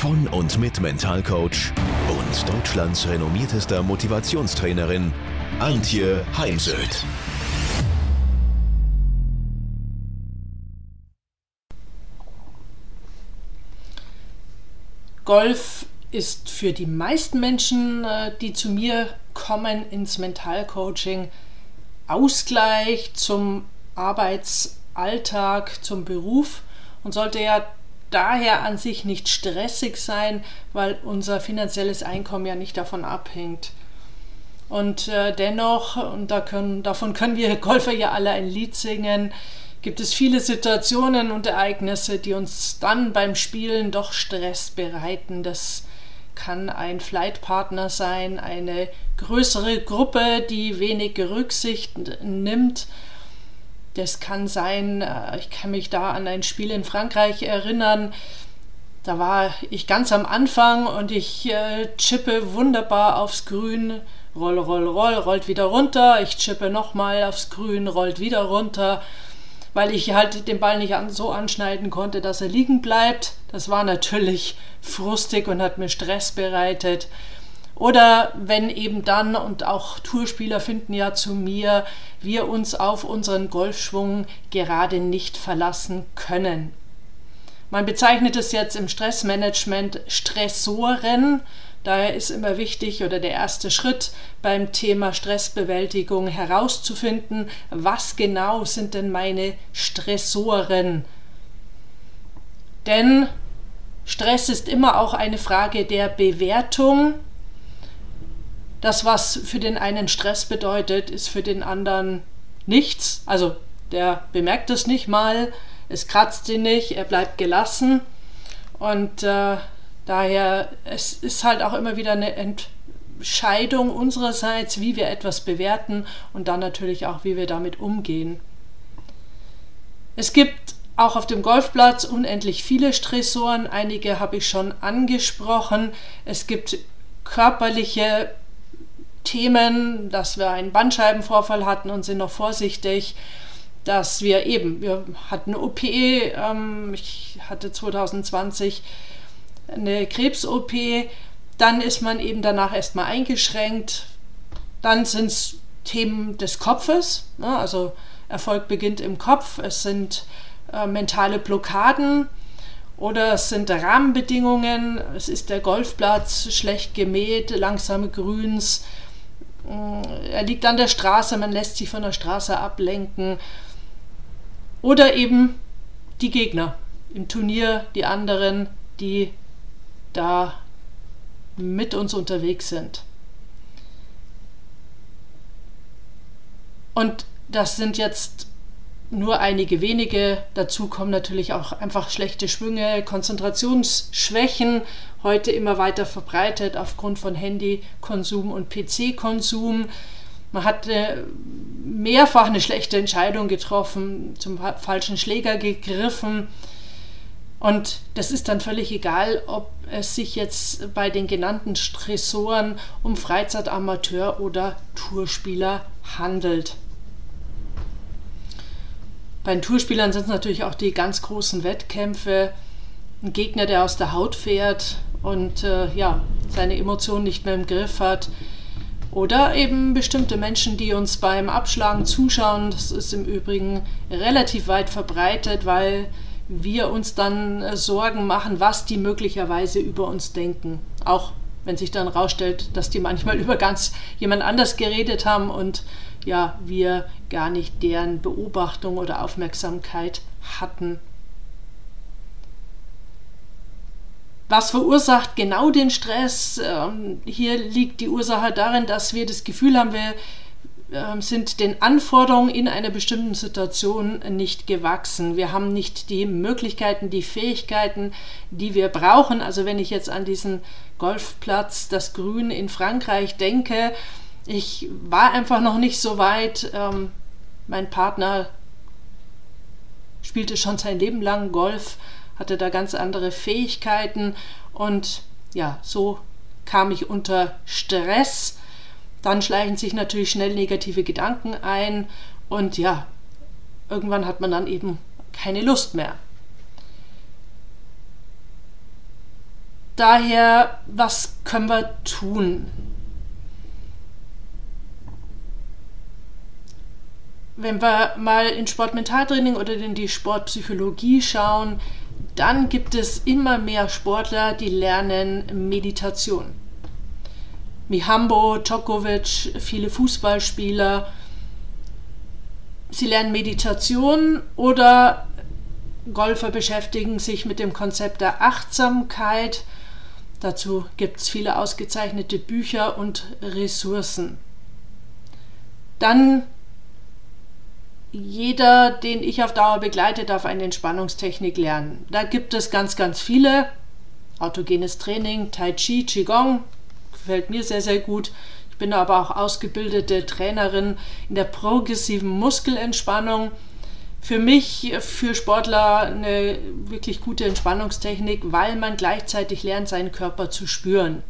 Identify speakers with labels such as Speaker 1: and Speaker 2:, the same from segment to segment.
Speaker 1: von und mit Mentalcoach und Deutschlands renommiertester Motivationstrainerin Antje Heimsöth.
Speaker 2: Golf ist für die meisten Menschen, äh, die zu mir kommen ins Mentalcoaching, Ausgleich zum Arbeitsalltag, zum Beruf und sollte ja daher an sich nicht stressig sein, weil unser finanzielles Einkommen ja nicht davon abhängt. Und äh, dennoch, und da können, davon können wir Golfer ja alle ein Lied singen, gibt es viele Situationen und Ereignisse, die uns dann beim Spielen doch Stress bereiten. Das kann ein Flightpartner sein, eine größere Gruppe, die wenig Rücksicht nimmt das kann sein, äh, ich kann mich da an ein Spiel in Frankreich erinnern. Da war ich ganz am Anfang und ich äh, chippe wunderbar aufs Grün, roll, roll, roll, rollt wieder runter. Ich chippe nochmal aufs Grün, rollt wieder runter, weil ich halt den Ball nicht an, so anschneiden konnte, dass er liegen bleibt. Das war natürlich frustig und hat mir Stress bereitet. Oder wenn eben dann, und auch Tourspieler finden ja zu mir, wir uns auf unseren Golfschwung gerade nicht verlassen können. Man bezeichnet es jetzt im Stressmanagement Stressoren. Daher ist immer wichtig oder der erste Schritt beim Thema Stressbewältigung herauszufinden, was genau sind denn meine Stressoren. Denn Stress ist immer auch eine Frage der Bewertung das, was für den einen Stress bedeutet, ist für den anderen nichts. Also der bemerkt es nicht mal, es kratzt ihn nicht, er bleibt gelassen. Und äh, daher, es ist halt auch immer wieder eine Entscheidung unsererseits, wie wir etwas bewerten und dann natürlich auch, wie wir damit umgehen. Es gibt auch auf dem Golfplatz unendlich viele Stressoren. Einige habe ich schon angesprochen. Es gibt körperliche Themen, dass wir einen Bandscheibenvorfall hatten und sind noch vorsichtig, dass wir eben, wir hatten OP, ähm, ich hatte 2020 eine Krebs-OP, dann ist man eben danach erstmal eingeschränkt, dann sind es Themen des Kopfes, ne? also Erfolg beginnt im Kopf, es sind äh, mentale Blockaden, oder es sind Rahmenbedingungen, es ist der Golfplatz schlecht gemäht, langsame Grüns, er liegt an der Straße, man lässt sich von der Straße ablenken. Oder eben die Gegner im Turnier, die anderen, die da mit uns unterwegs sind. Und das sind jetzt nur einige wenige. Dazu kommen natürlich auch einfach schlechte Schwünge, Konzentrationsschwächen, heute immer weiter verbreitet aufgrund von Handykonsum und PC-Konsum. Man hat äh, mehrfach eine schlechte Entscheidung getroffen, zum falschen Schläger gegriffen. Und das ist dann völlig egal, ob es sich jetzt bei den genannten Stressoren um Freizeitamateur oder Tourspieler handelt. Bei den Tourspielern sind es natürlich auch die ganz großen Wettkämpfe. Ein Gegner, der aus der Haut fährt und äh, ja, seine Emotionen nicht mehr im Griff hat. Oder eben bestimmte Menschen, die uns beim Abschlagen zuschauen. Das ist im Übrigen relativ weit verbreitet, weil wir uns dann äh, Sorgen machen, was die möglicherweise über uns denken. Auch wenn sich dann herausstellt, dass die manchmal über ganz jemand anders geredet haben und ja, wir gar nicht deren Beobachtung oder Aufmerksamkeit hatten. Was verursacht genau den Stress? Ähm, hier liegt die Ursache darin, dass wir das Gefühl haben, wir ähm, sind den Anforderungen in einer bestimmten Situation nicht gewachsen. Wir haben nicht die Möglichkeiten, die Fähigkeiten, die wir brauchen. Also wenn ich jetzt an diesen Golfplatz, das Grün in Frankreich denke, ich war einfach noch nicht so weit. Ähm, mein Partner spielte schon sein Leben lang Golf, hatte da ganz andere Fähigkeiten und ja, so kam ich unter Stress dann schleichen sich natürlich schnell negative Gedanken ein und ja, irgendwann hat man dann eben keine Lust mehr. Daher, was können wir tun? Wenn wir mal in Sportmentaltraining oder in die Sportpsychologie schauen, dann gibt es immer mehr Sportler, die lernen Meditation. Mihambo, Djokovic, viele Fußballspieler. Sie lernen Meditation oder Golfer beschäftigen sich mit dem Konzept der Achtsamkeit. Dazu gibt es viele ausgezeichnete Bücher und Ressourcen. Dann jeder, den ich auf Dauer begleite, darf eine Entspannungstechnik lernen. Da gibt es ganz, ganz viele. Autogenes Training, Tai Chi, Qigong, gefällt mir sehr, sehr gut. Ich bin aber auch ausgebildete Trainerin in der progressiven Muskelentspannung. Für mich, für Sportler, eine wirklich gute Entspannungstechnik, weil man gleichzeitig lernt, seinen Körper zu spüren.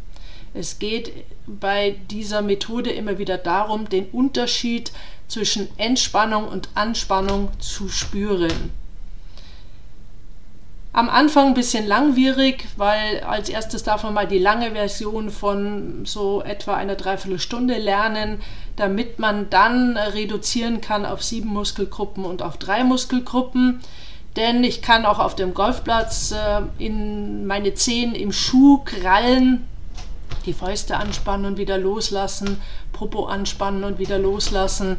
Speaker 2: Es geht bei dieser Methode immer wieder darum, den Unterschied zwischen Entspannung und Anspannung zu spüren. Am Anfang ein bisschen langwierig, weil als erstes darf man mal die lange Version von so etwa einer Dreiviertelstunde lernen, damit man dann reduzieren kann auf sieben Muskelgruppen und auf drei Muskelgruppen. Denn ich kann auch auf dem Golfplatz äh, in meine Zehen im Schuh krallen, die Fäuste anspannen und wieder loslassen, Popo anspannen und wieder loslassen.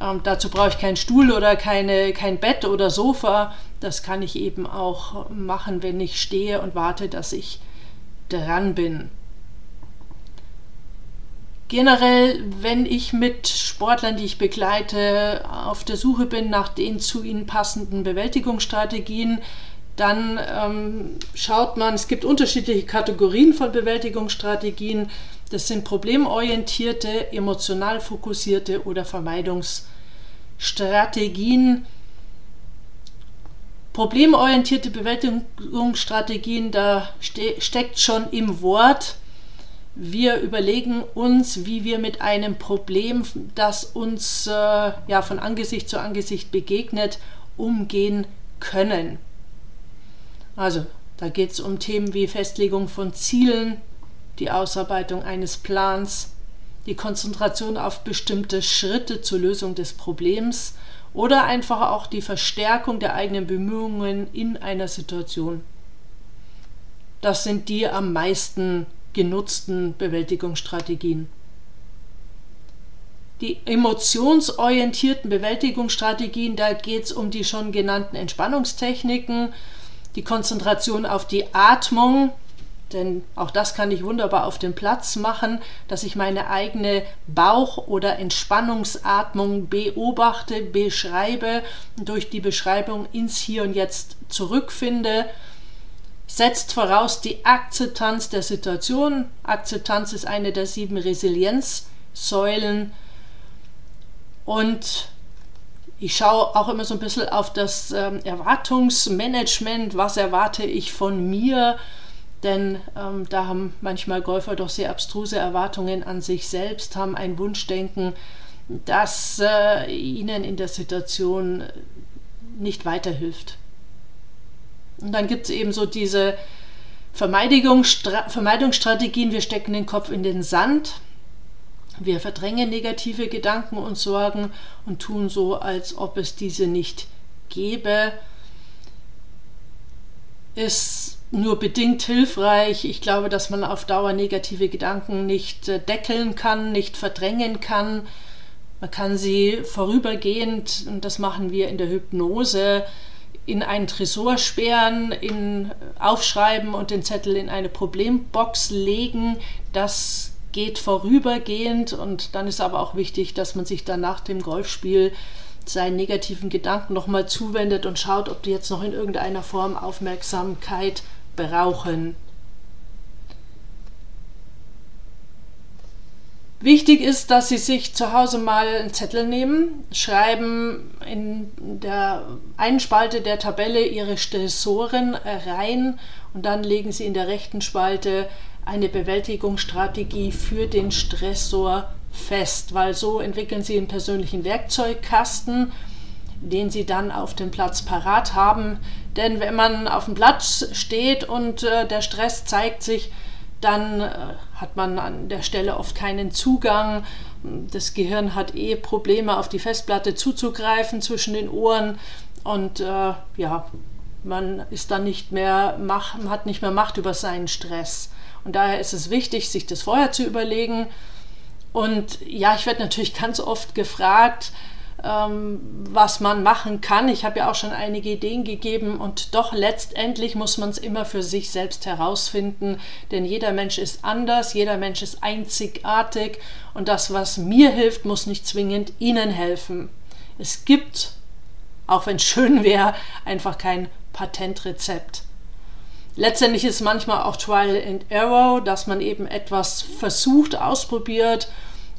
Speaker 2: Ähm, dazu brauche ich keinen Stuhl oder keine, kein Bett oder Sofa. Das kann ich eben auch machen, wenn ich stehe und warte, dass ich dran bin. Generell, wenn ich mit Sportlern, die ich begleite, auf der Suche bin nach den zu ihnen passenden Bewältigungsstrategien, dann ähm, schaut man, es gibt unterschiedliche Kategorien von Bewältigungsstrategien. Das sind problemorientierte, emotional fokussierte oder Vermeidungsstrategien. Problemorientierte Bewältigungsstrategien, da ste steckt schon im Wort, wir überlegen uns, wie wir mit einem Problem, das uns äh, ja, von Angesicht zu Angesicht begegnet, umgehen können. Also, da geht es um Themen wie Festlegung von Zielen, die Ausarbeitung eines Plans, die Konzentration auf bestimmte Schritte zur Lösung des Problems oder einfach auch die Verstärkung der eigenen Bemühungen in einer Situation. Das sind die am meisten genutzten Bewältigungsstrategien. Die emotionsorientierten Bewältigungsstrategien, da geht es um die schon genannten Entspannungstechniken, die Konzentration auf die Atmung, denn auch das kann ich wunderbar auf dem Platz machen, dass ich meine eigene Bauch- oder Entspannungsatmung beobachte, beschreibe, durch die Beschreibung ins Hier und Jetzt zurückfinde. Setzt voraus die Akzeptanz der Situation. Akzeptanz ist eine der sieben Resilienzsäulen. Und ich schaue auch immer so ein bisschen auf das ähm, Erwartungsmanagement. Was erwarte ich von mir? Denn ähm, da haben manchmal Golfer doch sehr abstruse Erwartungen an sich selbst, haben ein Wunschdenken, das äh, ihnen in der Situation nicht weiterhilft. Und dann gibt es eben so diese Vermeidungsstrategien, wir stecken den Kopf in den Sand, wir verdrängen negative Gedanken und Sorgen und tun so, als ob es diese nicht gäbe. Ist nur bedingt hilfreich. Ich glaube, dass man auf Dauer negative Gedanken nicht äh, deckeln kann, nicht verdrängen kann. Man kann sie vorübergehend, und das machen wir in der Hypnose, in einen Tresor sperren, in, aufschreiben und den Zettel in eine Problembox legen. Das geht vorübergehend und dann ist aber auch wichtig, dass man sich dann nach dem Golfspiel seinen negativen Gedanken nochmal zuwendet und schaut, ob die jetzt noch in irgendeiner Form Aufmerksamkeit brauchen. Wichtig ist, dass Sie sich zu Hause mal einen Zettel nehmen, schreiben in der einen Spalte der Tabelle Ihre Stressoren rein und dann legen Sie in der rechten Spalte eine Bewältigungsstrategie für den Stressor fest, weil so entwickeln Sie einen persönlichen Werkzeugkasten, den Sie dann auf dem Platz parat haben. Denn wenn man auf dem Platz steht und äh, der Stress zeigt sich, dann äh, hat man an der Stelle oft keinen Zugang. Das Gehirn hat eh Probleme, auf die Festplatte zuzugreifen zwischen den Ohren und äh, ja, man ist dann nicht mehr Macht, hat nicht mehr Macht über seinen Stress. Und daher ist es wichtig, sich das vorher zu überlegen. Und ja, ich werde natürlich ganz oft gefragt, was man machen kann. Ich habe ja auch schon einige Ideen gegeben und doch letztendlich muss man es immer für sich selbst herausfinden, denn jeder Mensch ist anders, jeder Mensch ist einzigartig und das, was mir hilft, muss nicht zwingend Ihnen helfen. Es gibt, auch wenn es schön wäre, einfach kein Patentrezept. Letztendlich ist manchmal auch Trial and Error, dass man eben etwas versucht, ausprobiert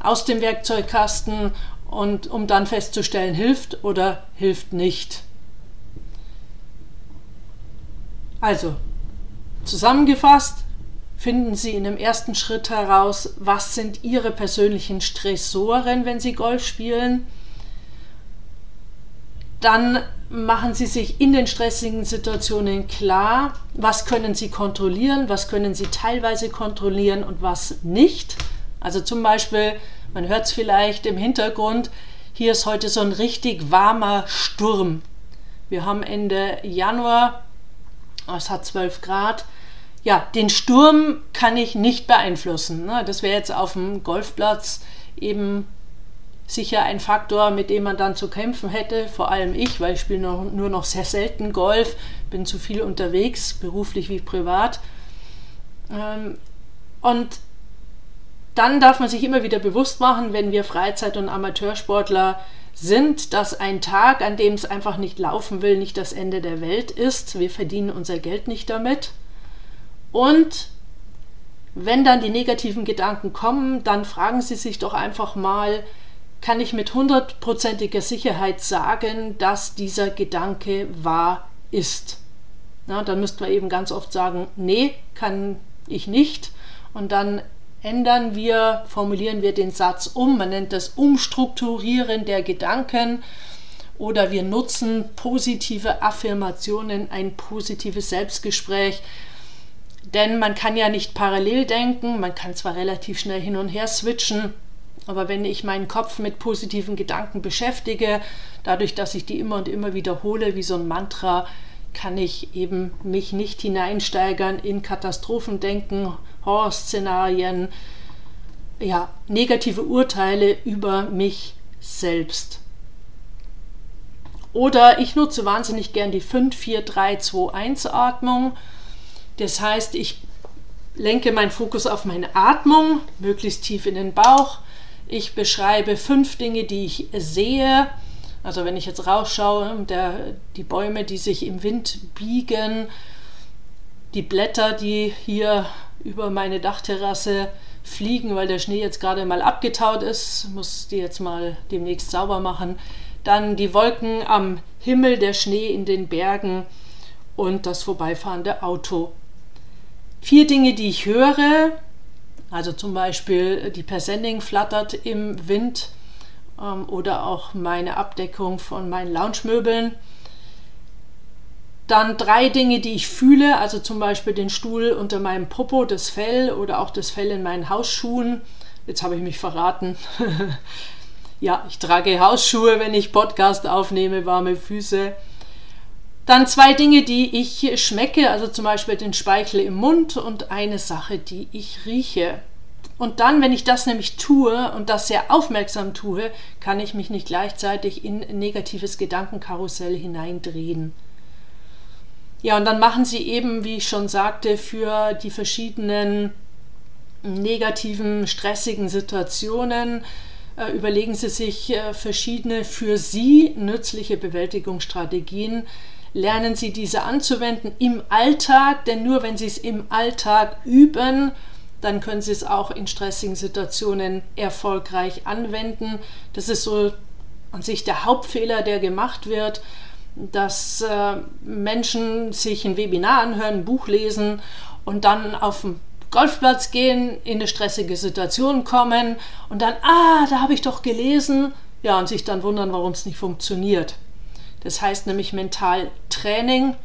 Speaker 2: aus dem Werkzeugkasten und um dann festzustellen, hilft oder hilft nicht. Also, zusammengefasst, finden Sie in dem ersten Schritt heraus, was sind Ihre persönlichen Stressoren, wenn Sie Golf spielen. Dann machen Sie sich in den stressigen Situationen klar, was können Sie kontrollieren, was können Sie teilweise kontrollieren und was nicht. Also zum Beispiel, man hört es vielleicht im Hintergrund, hier ist heute so ein richtig warmer Sturm. Wir haben Ende Januar, es hat 12 Grad. Ja, den Sturm kann ich nicht beeinflussen. Ne? Das wäre jetzt auf dem Golfplatz eben sicher ein Faktor, mit dem man dann zu kämpfen hätte. Vor allem ich, weil ich spiele nur noch sehr selten Golf, bin zu viel unterwegs, beruflich wie privat. Ähm, und dann darf man sich immer wieder bewusst machen, wenn wir Freizeit- und Amateursportler sind, dass ein Tag, an dem es einfach nicht laufen will, nicht das Ende der Welt ist. Wir verdienen unser Geld nicht damit. Und wenn dann die negativen Gedanken kommen, dann fragen Sie sich doch einfach mal, kann ich mit hundertprozentiger Sicherheit sagen, dass dieser Gedanke wahr ist? Na, dann müssten wir eben ganz oft sagen, nee, kann ich nicht. Und dann ändern wir, formulieren wir den Satz um. Man nennt das Umstrukturieren der Gedanken oder wir nutzen positive Affirmationen, ein positives Selbstgespräch. Denn man kann ja nicht parallel denken, man kann zwar relativ schnell hin und her switchen, aber wenn ich meinen Kopf mit positiven Gedanken beschäftige, dadurch, dass ich die immer und immer wiederhole wie so ein Mantra, kann ich eben mich nicht hineinsteigern in Katastrophendenken, Horrorszenarien, ja, negative Urteile über mich selbst. Oder ich nutze wahnsinnig gern die 5-4-3-2-1-Atmung. Das heißt, ich lenke meinen Fokus auf meine Atmung, möglichst tief in den Bauch. Ich beschreibe fünf Dinge, die ich sehe. Also wenn ich jetzt rausschaue, der, die Bäume, die sich im Wind biegen, die Blätter, die hier über meine Dachterrasse fliegen, weil der Schnee jetzt gerade mal abgetaut ist, muss die jetzt mal demnächst sauber machen. Dann die Wolken am Himmel, der Schnee in den Bergen und das vorbeifahrende Auto. Vier Dinge, die ich höre, also zum Beispiel die Persenning flattert im Wind ähm, oder auch meine Abdeckung von meinen Loungemöbeln. Dann drei Dinge, die ich fühle, also zum Beispiel den Stuhl unter meinem Popo, das Fell oder auch das Fell in meinen Hausschuhen. Jetzt habe ich mich verraten. ja, ich trage Hausschuhe, wenn ich Podcast aufnehme, warme Füße. Dann zwei Dinge, die ich schmecke, also zum Beispiel den Speichel im Mund und eine Sache, die ich rieche. Und dann, wenn ich das nämlich tue und das sehr aufmerksam tue, kann ich mich nicht gleichzeitig in negatives Gedankenkarussell hineindrehen. Ja, und dann machen sie eben, wie ich schon sagte, für die verschiedenen negativen, stressigen Situationen äh, überlegen Sie sich äh, verschiedene für Sie nützliche Bewältigungsstrategien. Lernen Sie diese anzuwenden im Alltag, denn nur wenn Sie es im Alltag üben, dann können Sie es auch in stressigen Situationen erfolgreich anwenden. Das ist so an sich der Hauptfehler, der gemacht wird, dass äh, Menschen sich ein Webinar anhören, ein Buch lesen und dann auf dem Golfplatz gehen, in eine stressige Situation kommen und dann, ah, da habe ich doch gelesen, ja, und sich dann wundern, warum es nicht funktioniert. Das heißt nämlich Mentaltraining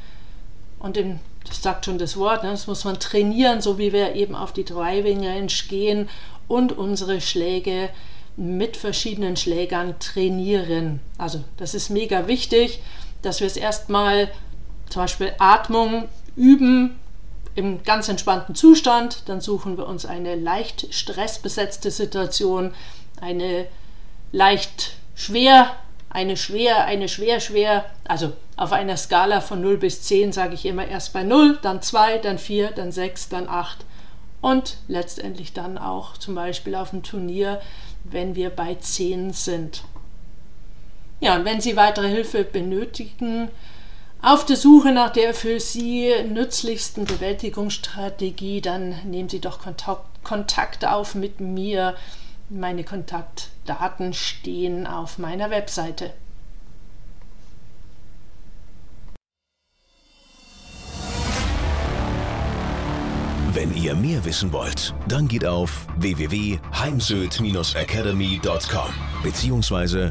Speaker 2: und in, das sagt schon das Wort, ne, das muss man trainieren, so wie wir eben auf die Driving Range gehen und unsere Schläge mit verschiedenen Schlägern trainieren. Also das ist mega wichtig, dass wir es erstmal zum Beispiel Atmung üben, im ganz entspannten Zustand. Dann suchen wir uns eine leicht stressbesetzte Situation, eine leicht schwer, eine schwer, eine schwer, schwer. Also auf einer Skala von 0 bis 10 sage ich immer erst bei 0, dann 2, dann 4, dann 6, dann 8 und letztendlich dann auch zum Beispiel auf dem Turnier, wenn wir bei 10 sind. Ja, und wenn Sie weitere Hilfe benötigen, auf der Suche nach der für Sie nützlichsten Bewältigungsstrategie, dann nehmen Sie doch Kontakt, auf mit mir. Meine Kontaktdaten stehen auf meiner Webseite.
Speaker 1: Wenn ihr mehr wissen wollt, dann geht auf www.heimsöd-academy.com bzw.